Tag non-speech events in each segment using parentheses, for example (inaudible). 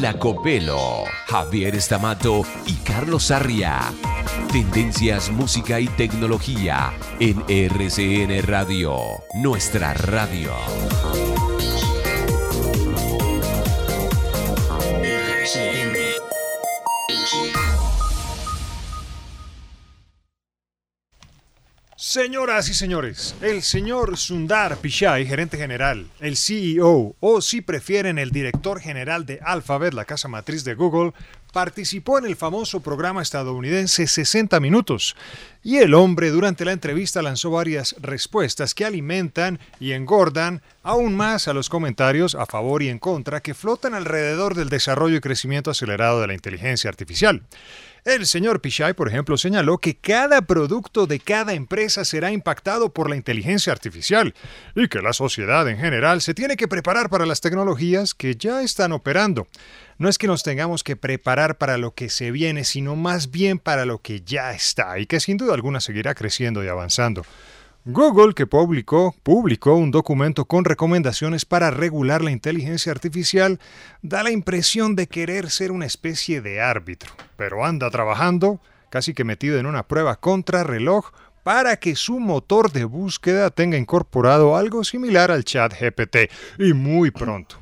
Lacopelo, Javier Estamato y Carlos Sarria. Tendencias, música y tecnología en RCN Radio, nuestra radio. Señoras y señores, el señor Sundar Pichai, gerente general, el CEO o si prefieren el director general de Alphabet, la casa matriz de Google, participó en el famoso programa estadounidense 60 Minutos. Y el hombre durante la entrevista lanzó varias respuestas que alimentan y engordan aún más a los comentarios a favor y en contra que flotan alrededor del desarrollo y crecimiento acelerado de la inteligencia artificial. El señor Pichai, por ejemplo, señaló que cada producto de cada empresa será impactado por la inteligencia artificial y que la sociedad en general se tiene que preparar para las tecnologías que ya están operando. No es que nos tengamos que preparar para lo que se viene, sino más bien para lo que ya está y que sin duda alguna seguirá creciendo y avanzando. Google, que publicó, publicó un documento con recomendaciones para regular la inteligencia artificial, da la impresión de querer ser una especie de árbitro, pero anda trabajando, casi que metido en una prueba contrarreloj, para que su motor de búsqueda tenga incorporado algo similar al chat GPT, y muy pronto.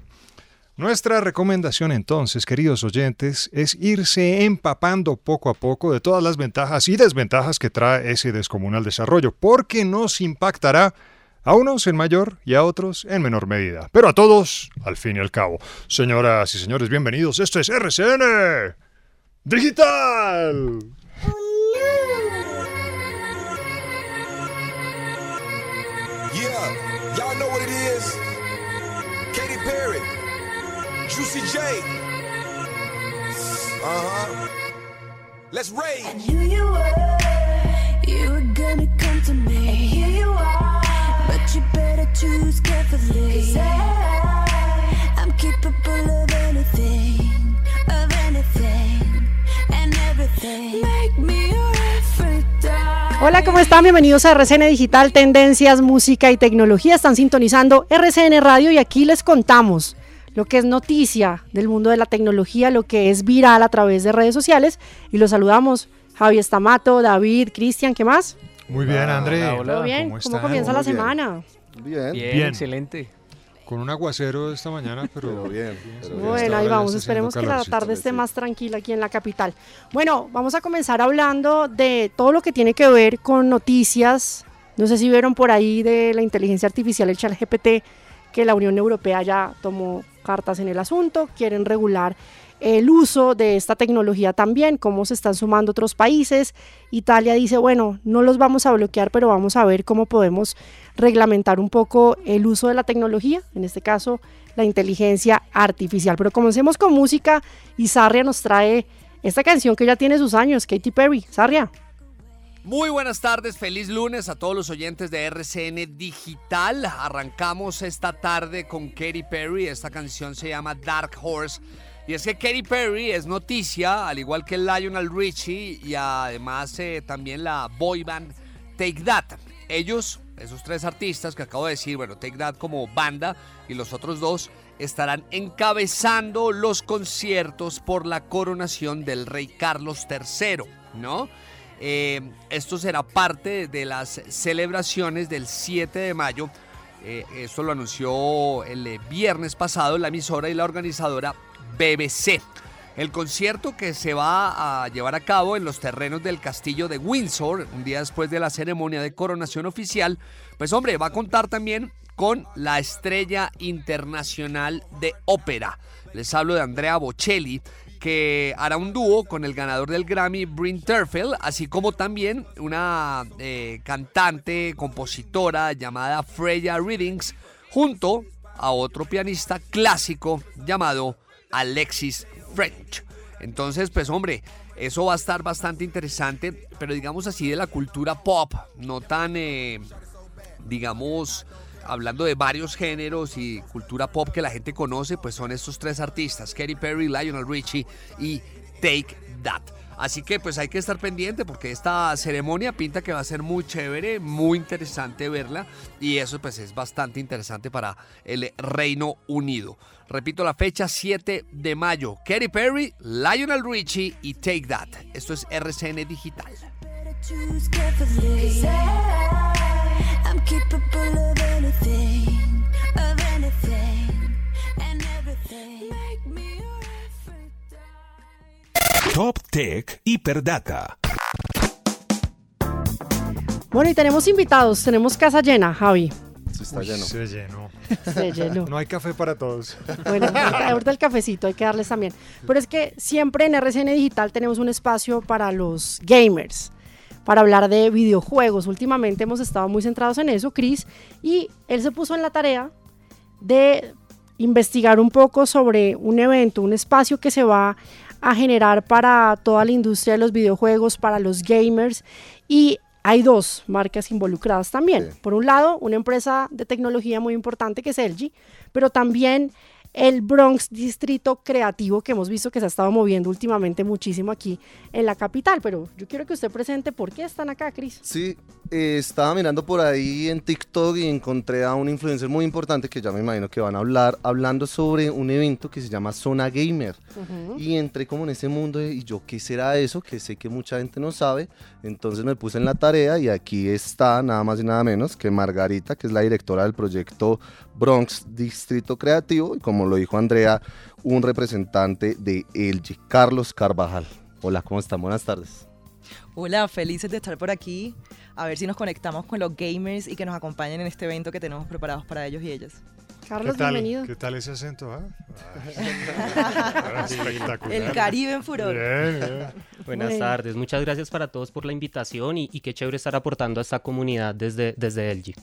Nuestra recomendación entonces, queridos oyentes, es irse empapando poco a poco de todas las ventajas y desventajas que trae ese descomunal desarrollo, porque nos impactará a unos en mayor y a otros en menor medida, pero a todos al fin y al cabo. Señoras y señores, bienvenidos. Esto es RCN Digital. Perry. Juicy J. Uh huh. Let's rage. And who you were, you were gonna come to me. And here you are, but you better choose carefully. Cause I, I'm capable of anything, of anything, and everything. Make me your everything. Hola, ¿cómo están? Bienvenidos a RCN Digital, Tendencias, Música y Tecnología. Están sintonizando RCN Radio y aquí les contamos lo que es noticia del mundo de la tecnología, lo que es viral a través de redes sociales. Y los saludamos, Javi Estamato, David, Cristian, ¿qué más? Muy bien, André. ¿Todo bien? ¿Cómo, comienza la bien. semana? Bien. Bien. excelente. Con un aguacero esta mañana, pero, bien. pero bien. Bueno, ahí vamos, esperemos que la tarde esté más tranquila aquí en la capital. Bueno, vamos a comenzar hablando de todo lo que tiene que ver con noticias. No sé si vieron por ahí de la inteligencia artificial, el chat GPT, que la Unión Europea ya tomó cartas en el asunto, quieren regular el uso de esta tecnología también, cómo se están sumando otros países. Italia dice, bueno, no los vamos a bloquear, pero vamos a ver cómo podemos reglamentar un poco el uso de la tecnología, en este caso la inteligencia artificial. Pero comencemos con música y Sarria nos trae esta canción que ya tiene sus años, Katy Perry. Sarria. Muy buenas tardes, feliz lunes a todos los oyentes de RCN Digital. Arrancamos esta tarde con Katy Perry, esta canción se llama Dark Horse. Y es que Katy Perry es noticia, al igual que Lionel Richie y además eh, también la boy band Take That. Ellos, esos tres artistas que acabo de decir, bueno, Take That como banda y los otros dos estarán encabezando los conciertos por la coronación del rey Carlos III. ¿no? Eh, esto será parte de las celebraciones del 7 de mayo. Eh, esto lo anunció el eh, viernes pasado la emisora y la organizadora BBC. El concierto que se va a llevar a cabo en los terrenos del castillo de Windsor, un día después de la ceremonia de coronación oficial, pues hombre, va a contar también con la estrella internacional de ópera. Les hablo de Andrea Bocelli, que hará un dúo con el ganador del Grammy, Bryn Terfel, así como también una eh, cantante, compositora llamada Freya Readings, junto a otro pianista clásico llamado Alexis French. Entonces, pues hombre, eso va a estar bastante interesante, pero digamos así de la cultura pop, no tan, eh, digamos, hablando de varios géneros y cultura pop que la gente conoce, pues son estos tres artistas, Katy Perry, Lionel Richie y Take That. Así que pues hay que estar pendiente porque esta ceremonia pinta que va a ser muy chévere, muy interesante verla y eso pues es bastante interesante para el Reino Unido. Repito la fecha 7 de mayo. Katy Perry, Lionel Richie y Take That. Esto es RCN Digital. Top Tech Hiperdata. Bueno, y tenemos invitados, tenemos casa llena, Javi. está lleno. Se llenó. Se llenó. No hay café para todos. Bueno, ahorita el cafecito hay que darles también. Pero es que siempre en RCN Digital tenemos un espacio para los gamers, para hablar de videojuegos. Últimamente hemos estado muy centrados en eso, Chris, y él se puso en la tarea de investigar un poco sobre un evento, un espacio que se va a generar para toda la industria de los videojuegos, para los gamers y hay dos marcas involucradas también. Por un lado, una empresa de tecnología muy importante que es LG, pero también el Bronx Distrito Creativo que hemos visto que se ha estado moviendo últimamente muchísimo aquí en la capital. Pero yo quiero que usted presente por qué están acá, Cris. Sí, eh, estaba mirando por ahí en TikTok y encontré a un influencer muy importante que ya me imagino que van a hablar, hablando sobre un evento que se llama Zona Gamer. Y entré como en ese mundo de, y yo, ¿qué será eso? Que sé que mucha gente no sabe. Entonces me puse en la tarea y aquí está nada más y nada menos que Margarita, que es la directora del proyecto Bronx Distrito Creativo y como lo dijo Andrea, un representante de LG, Carlos Carvajal. Hola, ¿cómo están? Buenas tardes. Hola, felices de estar por aquí. A ver si nos conectamos con los gamers y que nos acompañen en este evento que tenemos preparados para ellos y ellas. Carlos, ¿Qué tal, bienvenido. ¿Qué tal ese acento? ah? (laughs) Ah, espectacular. El Caribe en furor. Bien, bien. Buenas Bueno. tardes, muchas gracias para todos por la invitación y, y qué chévere estar aportando a esta comunidad desde, desde LG.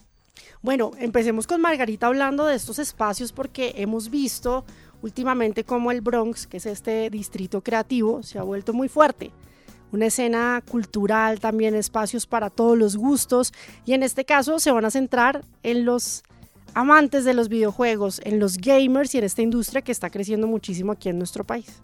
Bueno, empecemos con Margarita hablando de estos espacios porque hemos visto últimamente cómo el Bronx, que es este distrito creativo, se ha vuelto muy fuerte. Una escena cultural, también espacios para todos los gustos y en este caso se van a centrar en los amantes de los videojuegos, en los gamers y en esta industria que está creciendo muchísimo aquí en nuestro país.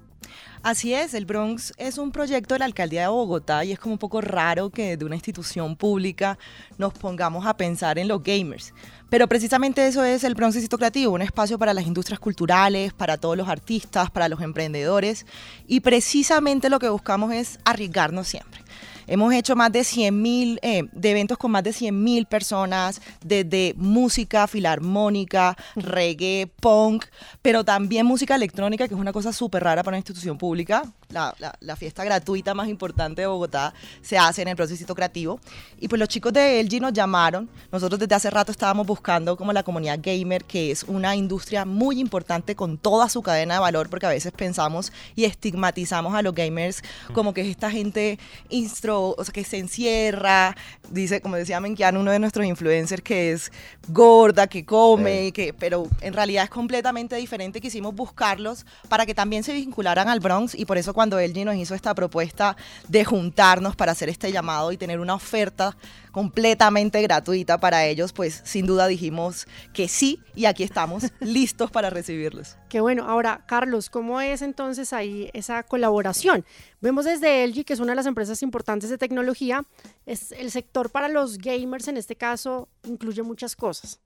Así es, el Bronx es un proyecto de la alcaldía de Bogotá y es como un poco raro que de una institución pública nos pongamos a pensar en los gamers. Pero precisamente eso es el Bronx Distrito Creativo, un espacio para las industrias culturales, para todos los artistas, para los emprendedores y precisamente lo que buscamos es arriesgarnos siempre. Hemos hecho más de 100.000 eh, de eventos con más de 100.000 personas, desde música filarmónica, reggae, punk, pero también música electrónica, que es una cosa súper rara para una institución pública. La, la- la fiesta gratuita más importante de Bogotá se hace en el Procesito Creativo. Y pues los chicos de LG nos llamaron. Nosotros desde hace rato estábamos buscando como la comunidad gamer, que es una industria muy importante con toda su cadena de valor, porque a veces pensamos y estigmatizamos a los gamers como que es esta gente instro, o sea, que se encierra, dice, como decía Menkian, uno de nuestros influencers, que es gorda, que come, que, pero en realidad es completamente diferente. Quisimos buscarlos para que también se vincularan al Bronx y por eso cuando LG nos hizo esta propuesta de juntarnos para hacer este llamado y tener una oferta completamente gratuita para ellos, pues sin duda dijimos que sí y aquí estamos (laughs) listos para recibirlos. Qué bueno. Ahora, Carlos, ¿cómo es entonces ahí esa colaboración? Vemos desde LG, que es una de las empresas importantes de tecnología, es el sector para los gamers en este caso incluye muchas cosas.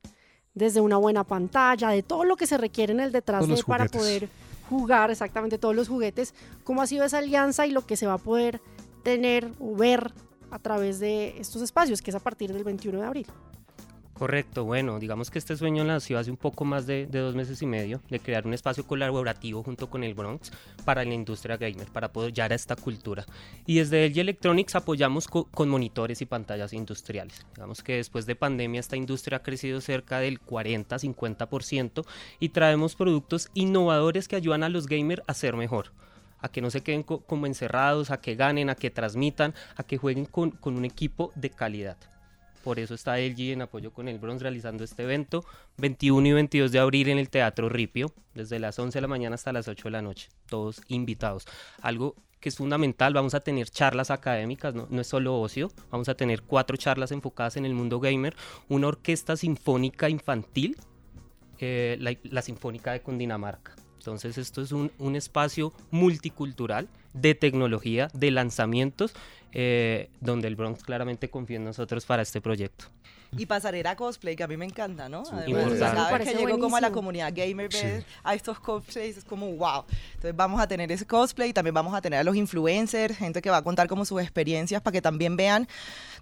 Desde una buena pantalla, de todo lo que se requiere en el detrás de para poder jugar exactamente todos los juguetes. ¿Cómo ha sido esa alianza y lo que se va a poder tener o ver a través de estos espacios, que es a partir del 21 de abril. Correcto, bueno, digamos que este sueño nació hace un poco más de, dos meses y medio de crear un espacio colaborativo junto con el Bronx para la industria gamer, para apoyar a esta cultura. Y desde LG Electronics apoyamos con monitores y pantallas industriales. Digamos que después de pandemia esta industria ha crecido cerca del 40-50% y traemos productos innovadores que ayudan a los gamers a ser mejor a que no se queden como encerrados, a que ganen, a que transmitan, a que jueguen con un equipo de calidad. Por eso está LG en apoyo con el Bronx realizando este evento 21 y 22 de abril en el Teatro Ripio, desde las 11 de la mañana hasta las 8 de la noche. Todos invitados. Algo que es fundamental, vamos a tener charlas académicas, no, es solo ocio, vamos a tener cuatro charlas enfocadas en el mundo gamer, una orquesta sinfónica infantil, eh, la, la Sinfónica de Cundinamarca. Entonces esto es un, un, espacio multicultural de tecnología, de lanzamientos eh, donde el Bronx claramente confía en nosotros para este proyecto. Y pasarela cosplay, que a mí me encanta, ¿no? Además, cada vez que llego como a la comunidad gamer, a estos cosplays, es como wow. Entonces vamos a tener ese cosplay, también vamos a tener a los influencers, gente que va a contar como sus experiencias para que también vean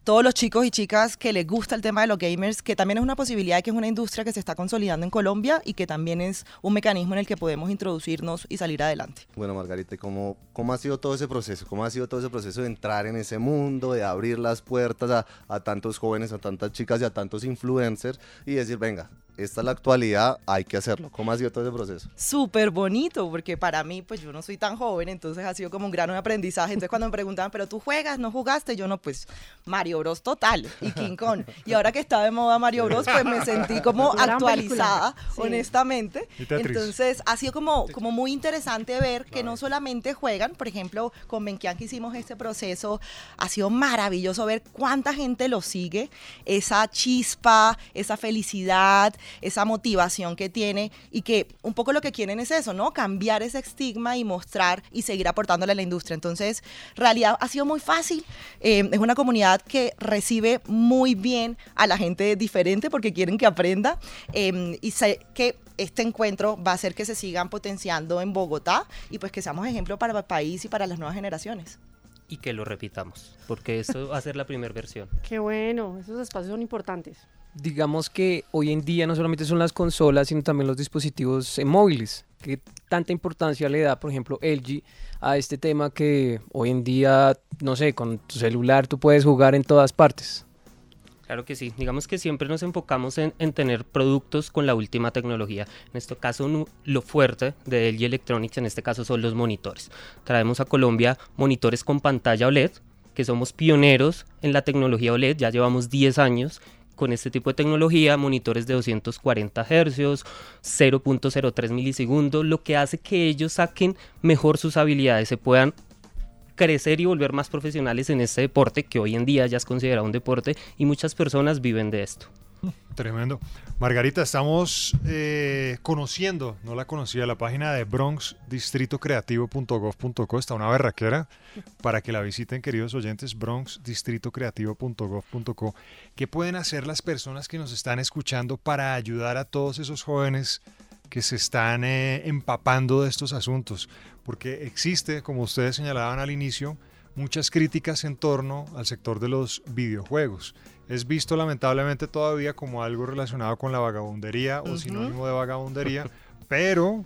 todos los chicos y chicas que les gusta el tema de los gamers, que también es una posibilidad, que es una industria que se está consolidando en Colombia y que también es un mecanismo en el que podemos introducirnos y salir adelante. Bueno, Margarita, ¿cómo, cómo ha sido todo ese proceso? ¿Cómo ha sido todo ese proceso de entrar en ese mundo, de abrir las puertas a, a tantos jóvenes, a tantas chicas y a tantos influencers y decir, venga, esta es la actualidad, hay que hacerlo. ¿Cómo ha sido todo ese proceso? Súper bonito, porque para mí, pues yo no soy tan joven, entonces ha sido como un grano de aprendizaje. Entonces cuando me preguntaban, pero tú juegas, no jugaste, yo no, pues Mario Bros total y King Kong. Y ahora que está de moda Mario Bros, pues me sentí como actualizada, honestamente. Entonces ha sido como, como muy interesante ver que no solamente juegan, por ejemplo, con Benkian que hicimos este proceso, ha sido maravilloso ver cuánta gente lo sigue, esa chispa, esa felicidad, esa motivación que tiene y que un poco lo que quieren es eso, ¿no? Cambiar ese estigma y mostrar y seguir aportándole a la industria. Entonces, realidad ha sido muy fácil. Eh, es una comunidad que recibe muy bien a la gente diferente porque quieren que aprenda eh, y sé que este encuentro va a hacer que se sigan potenciando en Bogotá y pues que seamos ejemplo para el país y para las nuevas generaciones y que lo repitamos, porque eso va a ser la primera versión. Qué bueno, esos espacios son importantes digamos que hoy en día no solamente son las consolas, sino también los dispositivos eh, móviles. ¿Qué tanta importancia le da, por ejemplo, LG a este tema que hoy en día, no sé, con tu celular tú puedes jugar en todas partes? Claro que sí, digamos que siempre nos enfocamos en, tener productos con la última tecnología. En este caso, lo fuerte de LG Electronics, en este caso, son los monitores. Traemos a Colombia monitores con pantalla OLED, que somos pioneros en la tecnología OLED, ya llevamos 10 años con este tipo de tecnología, monitores de 240 Hz, 0.03 milisegundos, lo que hace que ellos saquen mejor sus habilidades, se puedan crecer y volver más profesionales en este deporte que hoy en día ya es considerado un deporte y muchas personas viven de esto. Tremendo. Margarita, estamos eh, conociendo, no la conocía, la página de bronxdistritocreativo.gov.co. Está una berraquera para que la visiten, queridos oyentes, bronxdistritocreativo.gov.co. ¿Qué pueden hacer las personas que nos están escuchando para ayudar a todos esos jóvenes que se están eh, empapando de estos asuntos? Porque existe, como ustedes señalaban al inicio, muchas críticas en torno al sector de los videojuegos es visto lamentablemente todavía como algo relacionado con la vagabundería o sinónimo de vagabundería, pero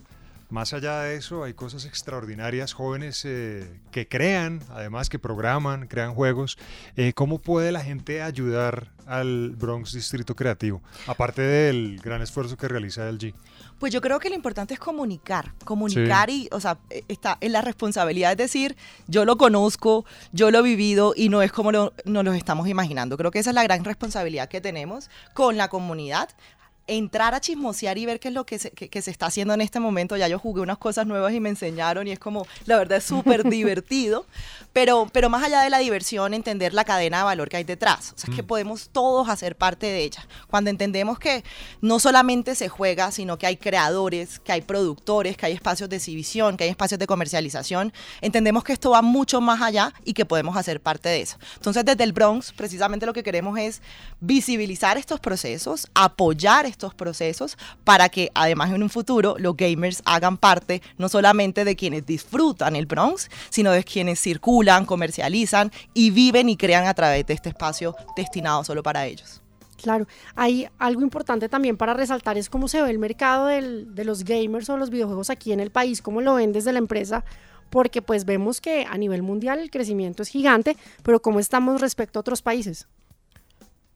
más allá de eso hay cosas extraordinarias, jóvenes eh, que crean, además que programan, crean juegos. Eh, ¿Cómo puede la gente ayudar al Bronx Distrito Creativo, aparte del gran esfuerzo que realiza LG? Pues yo creo que lo importante es comunicar, comunicar y, o sea, e, está en la responsabilidad, es decir, yo lo conozco, yo lo he vivido y no es como lo, nos lo estamos imaginando. Creo que esa es la gran responsabilidad que tenemos con la comunidad entrar a chismosear y ver qué es lo que se, que, se, está haciendo en este momento. Ya yo jugué unas cosas nuevas y me enseñaron y es como, la verdad es súper (laughs) divertido, pero, pero más allá de la diversión, entender la cadena de valor que hay detrás. O sea, es que mm. podemos todos hacer parte de ella. Cuando entendemos que no solamente se juega, sino que hay creadores, que hay productores, que hay espacios de exhibición, que hay espacios de comercialización, entendemos que esto va mucho más allá y que podemos hacer parte de eso. Entonces, desde el Bronx, precisamente lo que queremos es visibilizar estos procesos, apoyar estos procesos para que además en un futuro los gamers hagan parte no solamente de quienes disfrutan el Bronx, sino de quienes circulan, comercializan y viven y crean a través de este espacio destinado solo para ellos. Claro, hay algo importante también para resaltar es cómo se ve el mercado de los gamers o los videojuegos aquí en el país, cómo lo ven desde la empresa, porque pues vemos que a nivel mundial el crecimiento es gigante, pero cómo estamos respecto a otros países.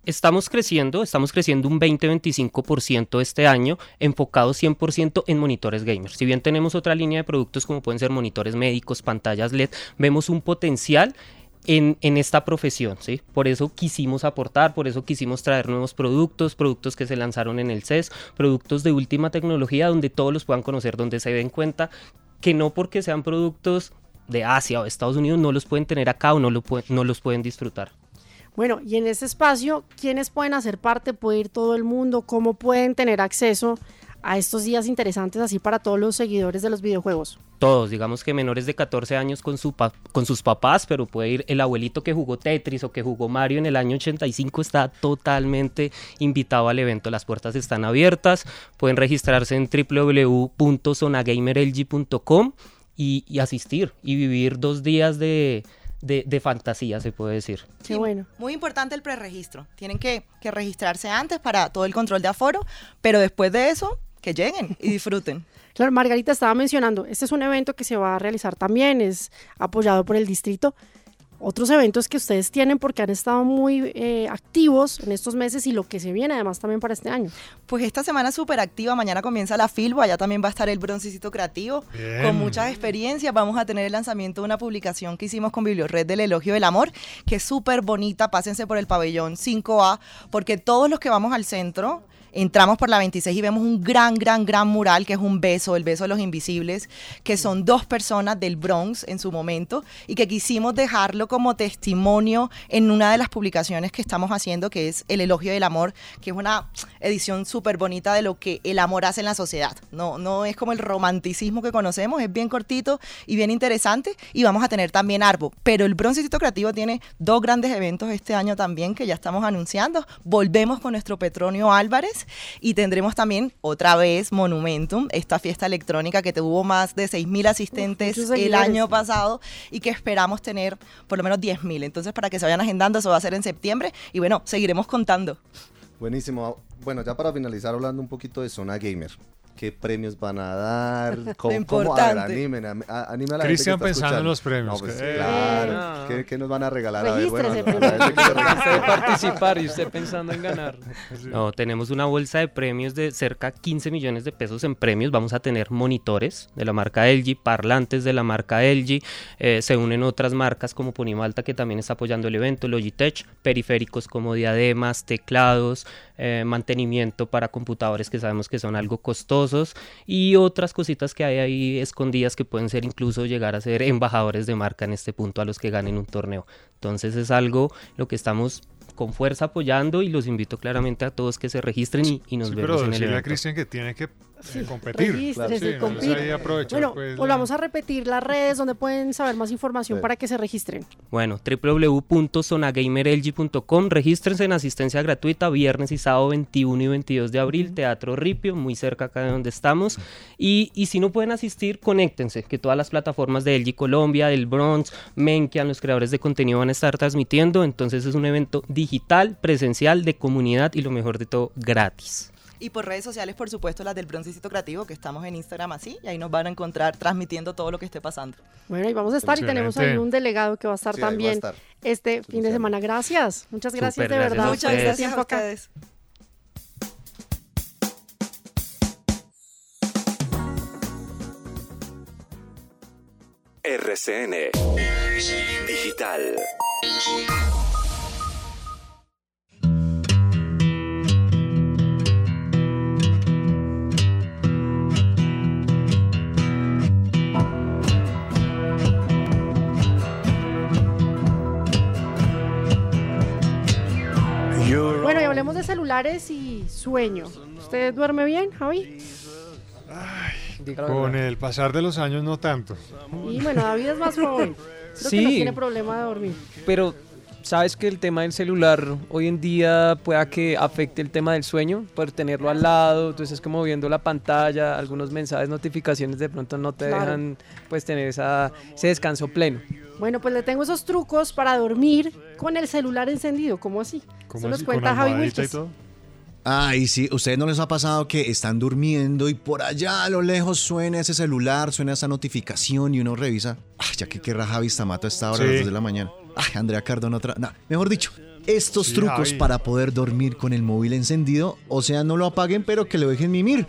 Estamos creciendo, estamos creciendo un 20-25% este año, enfocado 100% en monitores gamers. Si bien tenemos otra línea de productos como pueden ser monitores médicos, pantallas LED, vemos un potencial en, en esta profesión, ¿sí? Por eso quisimos aportar, por eso quisimos traer nuevos productos, productos que se lanzaron en el CES, productos de última tecnología donde todos los puedan conocer, donde se den cuenta que no porque sean productos de Asia o Estados Unidos no los pueden tener acá o no, lo no los pueden disfrutar. Bueno, y en este espacio, ¿quiénes pueden hacer parte? ¿Puede ir todo el mundo? ¿Cómo pueden tener acceso a estos días interesantes así para todos los seguidores de los videojuegos? Todos, digamos que menores de 14 años con, su con sus papás, pero puede ir el abuelito que jugó Tetris o que jugó Mario en el año 85, está totalmente invitado al evento. Las puertas están abiertas, pueden registrarse en www.zonagamerlg.com y asistir y vivir dos días de, de, de fantasía, se puede decir. Qué bueno. Muy importante el preregistro. Tienen que, que registrarse antes para todo el control de aforo, pero después de eso, que lleguen y disfruten. (laughs) Claro, Margarita estaba mencionando, este es un evento que se va a realizar también, es apoyado por el distrito. Otros eventos que ustedes tienen porque han estado muy eh, activos en estos meses y lo que se viene además también para este año. Pues esta semana es súper activa, mañana comienza la Filbo, allá también va a estar el Broncecito Creativo, Bien. con muchas experiencias. Vamos a tener el lanzamiento de una publicación que hicimos con Bibliored del Elogio del Amor, que es súper bonita, pásense por el pabellón 5A, porque todos los que vamos al centro... Entramos por la 26 y vemos un gran, gran, gran mural que es un beso, el beso de los invisibles, que son dos personas del Bronx en su momento y que quisimos dejarlo como testimonio en una de las publicaciones que estamos haciendo, que es El Elogio del Amor, que es una edición súper bonita de lo que el amor hace en la sociedad. No, no es como el romanticismo que conocemos, es bien cortito y bien interesante. Y vamos a tener también Arbo. Pero el Broncecito Creativo tiene dos grandes eventos este año también que ya estamos anunciando. Volvemos con nuestro Petronio Álvarez y tendremos también otra vez Monumentum, esta fiesta electrónica que tuvo más de 6.000 asistentes el año pasado y que esperamos tener por lo menos 10.000. Entonces, para que se vayan agendando, eso va a ser en septiembre y bueno, seguiremos contando. Buenísimo. Bueno, ya para finalizar hablando un poquito de Zona Gamer. ¿Qué premios van a dar? (laughs) ¿Cómo, cómo? A ver, animen, a, anime a la Cristian pensando en los premios, No, pues, que- claro. Ah. ¿Qué, qué nos van a regalar? A ver, bueno, a. (laughs) Usted participar y usted pensando en ganar. (laughs) No, tenemos una bolsa de premios de cerca de 15 millones de pesos en premios. Vamos a tener monitores de la marca LG, parlantes de la marca LG. eh, se unen otras marcas como Ponimalta que también está apoyando el evento, Logitech, periféricos como diademas, teclados, eh, mantenimiento para computadores que sabemos que son algo costosos y otras cositas que hay ahí escondidas que pueden ser incluso llegar a ser embajadores de marca en este punto a los que ganen un torneo. Entonces es algo lo que estamos con fuerza apoyando y los invito claramente a todos que se registren y, y nos Sí, vemos pero en el evento. Cristian que tiene que eh, competir. Regístrese, Sí, no, Bueno, pues, volvamos a repetir las redes donde pueden saber más información Sí. para que se registren. Bueno, www.zonagamerlg.com, regístrense en asistencia gratuita viernes y sábado 21 y 22 de abril, Teatro Ripio, muy cerca acá de donde estamos. Y, y si no pueden asistir, conéctense, que todas las plataformas de LG Colombia, del Bronx, Menkian, los creadores de contenido van a estar transmitiendo. Entonces es un evento digital, presencial, de comunidad y lo mejor de todo, gratis. Y por redes sociales, por supuesto, las del Broncecito Creativo, que estamos en Instagram así, y ahí nos van a encontrar transmitiendo todo lo que esté pasando. Bueno, y vamos a estar y tenemos ahí un delegado que va a estar Sí, a también estar. este fin de semana. Gracias, muchas gracias de verdad. Muchas gracias a ustedes. RCN Digital. Celulares y sueño. ¿Usted duerme bien, Javi? Con el pasar de los años no tanto. Y bueno, David es más joven. (laughs) Creo que no Sí. tiene problema de dormir. Pero ¿sabes que el tema del celular hoy en día pueda que afecte el tema del sueño? Por tenerlo al lado, entonces como viendo la pantalla, algunos mensajes, notificaciones de pronto no te Claro. dejan pues tener esa, ese descanso pleno. Bueno, pues le tengo esos trucos para dormir con el celular encendido. ¿Cómo así? Eso nos cuenta Javi Wilches. Ay, sí, ¿ustedes no les ha pasado que están durmiendo y por allá a lo lejos suena ese celular, suena esa notificación y uno revisa? Ay, ya que querrá Javi Stamato a esta hora a las Sí. 2 de la mañana. Ay, Andrea Cardona otra. nah, mejor dicho, estos Sí, trucos Javi. para poder dormir con el móvil encendido, o sea, no lo apaguen, pero que lo dejen mimir.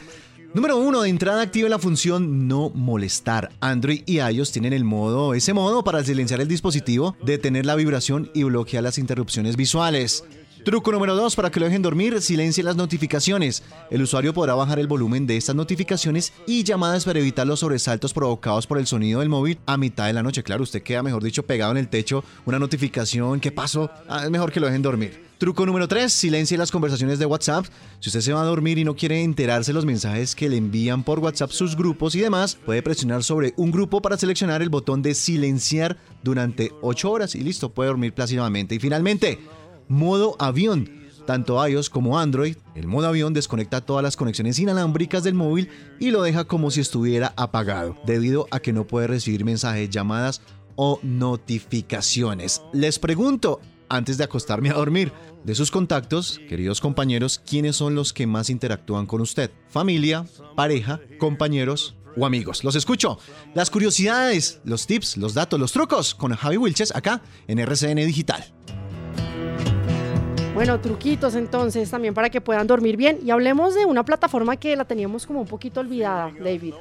Número uno, de entrada active la función no molestar. Android y iOS tienen el modo, ese modo para silenciar el dispositivo, detener la vibración y bloquear las interrupciones visuales. Truco número 2, para que lo dejen dormir, silencie las notificaciones. El usuario podrá bajar el volumen de estas notificaciones y llamadas para evitar los sobresaltos provocados por el sonido del móvil a mitad de la noche. Claro, usted queda, mejor dicho, pegado en el techo, una notificación, ¿qué pasó? Ah, es mejor que lo dejen dormir. Truco número 3, silencie las conversaciones de WhatsApp. Si usted se va a dormir y no quiere enterarse los mensajes que le envían por WhatsApp sus grupos y demás, puede presionar sobre un grupo para seleccionar el botón de silenciar durante 8 horas y listo, puede dormir plácidamente. Y finalmente, modo avión. Tanto iOS como Android, el modo avión desconecta todas las conexiones inalámbricas del móvil y lo deja como si estuviera apagado, debido a que no puede recibir mensajes, llamadas o notificaciones. Les pregunto, antes de acostarme a dormir, de sus contactos, queridos compañeros, ¿quiénes son los que más interactúan con usted? ¿Familia, pareja, compañeros o amigos? Los escucho. Las curiosidades, los tips, los datos, los trucos con Javi Wilches acá en RCN Digital. Bueno, truquitos entonces también para que puedan dormir bien. Y hablemos de una plataforma que la teníamos como un poquito olvidada, David.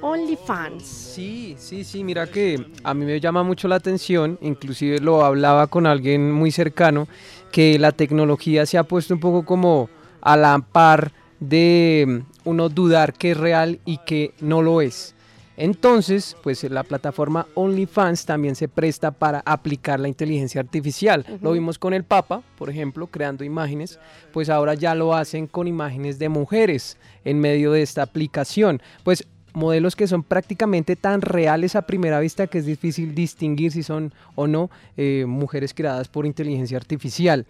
OnlyFans. Sí, sí, sí, mira que a mí me llama mucho la atención, inclusive lo hablaba con alguien muy cercano, que la tecnología se ha puesto un poco como a la par de mm, uno dudar que es real y que no lo es. Entonces, pues la plataforma OnlyFans también se presta para aplicar la inteligencia artificial. Lo vimos con el Papa, por ejemplo, creando imágenes, pues ahora ya lo hacen con imágenes de mujeres en medio de esta aplicación. Pues modelos que son prácticamente tan reales a primera vista que es difícil distinguir si son o no eh, mujeres creadas por inteligencia artificial.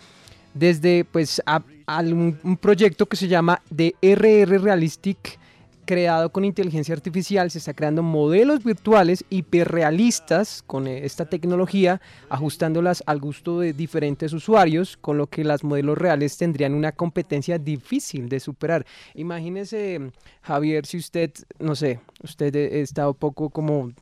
Desde pues a- un, un proyecto que se llama The RR Realistic, creado con inteligencia artificial, se está creando modelos virtuales hiperrealistas con eh, esta tecnología, ajustándolas al gusto de diferentes usuarios, con lo que las modelos reales tendrían una competencia difícil de superar. Imagínese, Javier, si usted, no sé, usted eh, está un poco como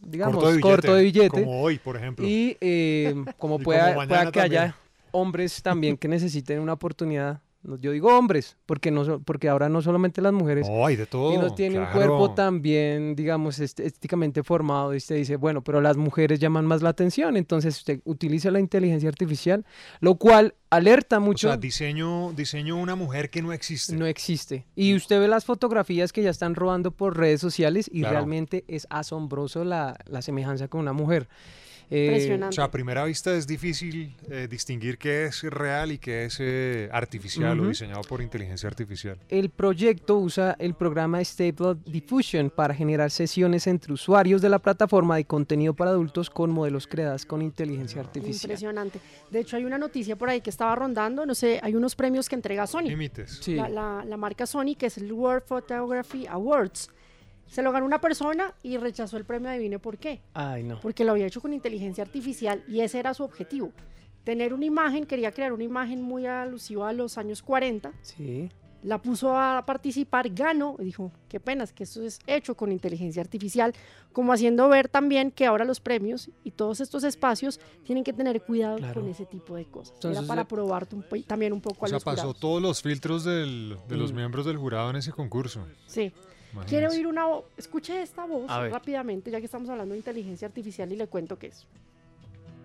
digamos, Corto de corto de billete, como hoy, por ejemplo. Y eh, como (laughs) Y pueda, como pueda que haya hombres también que necesiten una oportunidad. No, Yo digo hombres, porque no porque ahora no solamente las mujeres. No, hay de todo, Y no tiene un cuerpo también, digamos, est- estéticamente formado. Y usted dice, bueno, pero las mujeres llaman más la atención. Entonces usted utiliza la inteligencia artificial, lo cual alerta O mucho. sea, diseño, diseño una mujer que no existe. No existe. Y usted ve las fotografías que ya están rodando por redes sociales y Claro. realmente es asombroso la, la semejanza con una mujer. Eh, O sea, a primera vista es difícil eh, distinguir qué es real y qué es eh, artificial o Ujú. diseñado por inteligencia artificial. El proyecto usa el programa Stable Diffusion para generar sesiones entre usuarios de la plataforma de contenido para adultos con modelos creados con inteligencia artificial. Impresionante. De hecho, hay una noticia por ahí que estaba rondando, no sé, hay unos premios que entrega Sony. Límites. Sí. La, la- la marca Sony, que es el World Photography Awards. Se lo ganó una persona y rechazó el premio, adivine por qué. Ay, no. Porque lo había hecho con inteligencia artificial y ese era su objetivo. Tener una imagen, quería crear una imagen muy alusiva a los años 40. Sí. La puso a participar, ganó y dijo, qué pena, es que esto es hecho con inteligencia artificial, como haciendo ver también que ahora los premios y todos estos espacios tienen que tener cuidado Claro. con ese tipo de cosas. Entonces, Era para eh, probarte un po- también un poco O a sea, los pasó jurados. todos los filtros del- de los Mm. miembros del jurado en ese concurso. Sí. Imagínense. ¿Quiere oír una voz? Escuche esta voz rápidamente, ya que estamos hablando de inteligencia artificial y le cuento qué es.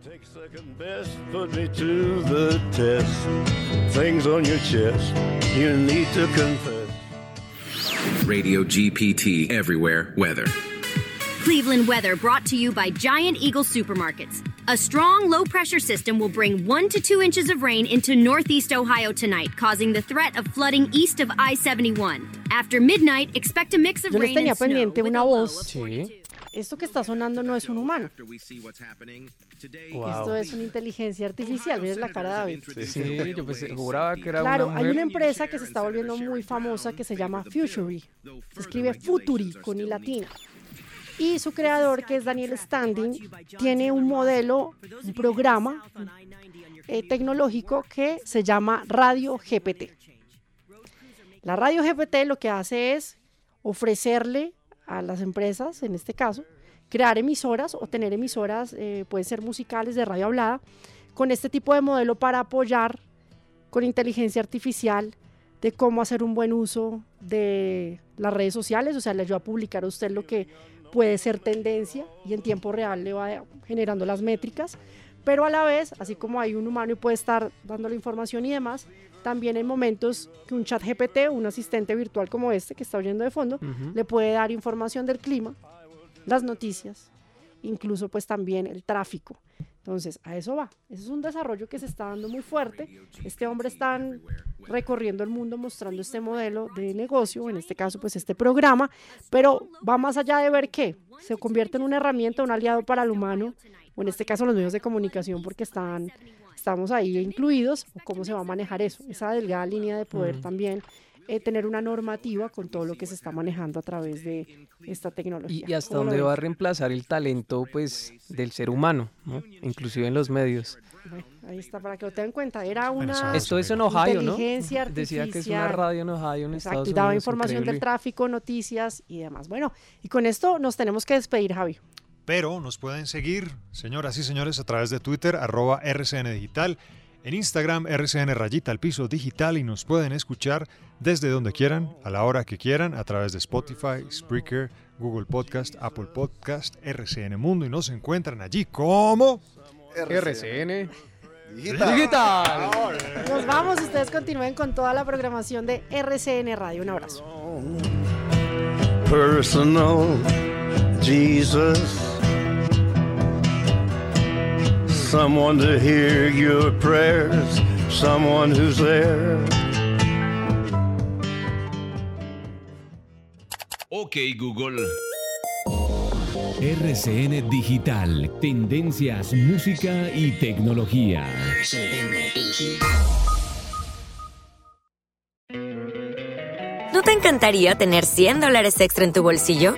Take second best, put me to the test. Things on your chest, you need to confess. Radio GPT Everywhere Weather. Cleveland weather brought to you by Giant Eagle Supermarkets. A strong low pressure system will bring one to two inches of rain into northeast Ohio tonight, causing the threat of flooding east of I 71. After midnight, expect a mix of Yo les rain tenía and snow. pendiente una voz Sí. esto que está sonando no es un humano. Esto es una inteligencia artificial. Miren la cara de David. Sí, yo pensé, juraba que era Claro, una hay mujer. una empresa que se está volviendo muy famosa que se llama Futury. Se escribe Futuri con i latina. Y su creador, que es Daniel Standing, tiene un modelo, un programa eh, tecnológico que se llama Radio GPT. La Radio GPT lo que hace es ofrecerle a las empresas, en este caso, crear emisoras o tener emisoras, eh, pueden ser musicales de radio hablada, con este tipo de modelo para apoyar con inteligencia artificial de cómo hacer un buen uso de las redes sociales, o sea, le ayuda a publicar a usted lo que puede ser tendencia y en tiempo real le va generando las métricas, pero a la vez, así como hay un humano y puede estar dando la información y demás, también en momentos que un chat GPT, un asistente virtual como este que está oyendo de fondo, le puede dar información del clima, las noticias, incluso pues también el tráfico. Entonces, a eso va. Ese es un desarrollo que se está dando muy fuerte. Este hombre está recorriendo el mundo mostrando este modelo de negocio, en este caso pues este programa, pero va más allá de ver qué. Se convierte en una herramienta, un aliado para el humano, o en este caso los medios de comunicación porque están, estamos ahí incluidos, o cómo se va a manejar eso, esa delgada línea de poder Mm. también eh, tener una normativa con todo lo que se está manejando a través de esta tecnología. Y, y hasta ¿Cómo lo dónde va a reemplazar el talento pues del ser humano, ¿no? inclusive en los medios. Bueno, ahí está, para que lo tengan en cuenta. Era una Esto es en Ohio, ¿no? Decía que es una radio en Ohio, en Exacto, Estados y daba Unidos, información del tráfico, noticias y demás. Bueno, y con esto nos tenemos que despedir, Javi. Pero nos pueden seguir, señoras y señores, a través de Twitter, arroba RCN Digital, en Instagram, RCN Rayita al Piso Digital y nos pueden escuchar desde donde quieran, a la hora que quieran, a través de Spotify, Spreaker, Google Podcast, Apple Podcast, RCN Mundo y nos encuentran allí como RCN Digital. Nos vamos, ustedes continúen con toda la programación de RCN Radio. Un abrazo. personal Jesus. Someone to hear your prayers, someone who's there. Ok Google. RCN Digital, tendencias, música y tecnología. ¿No te encantaría tener 100 dólares extra en tu bolsillo?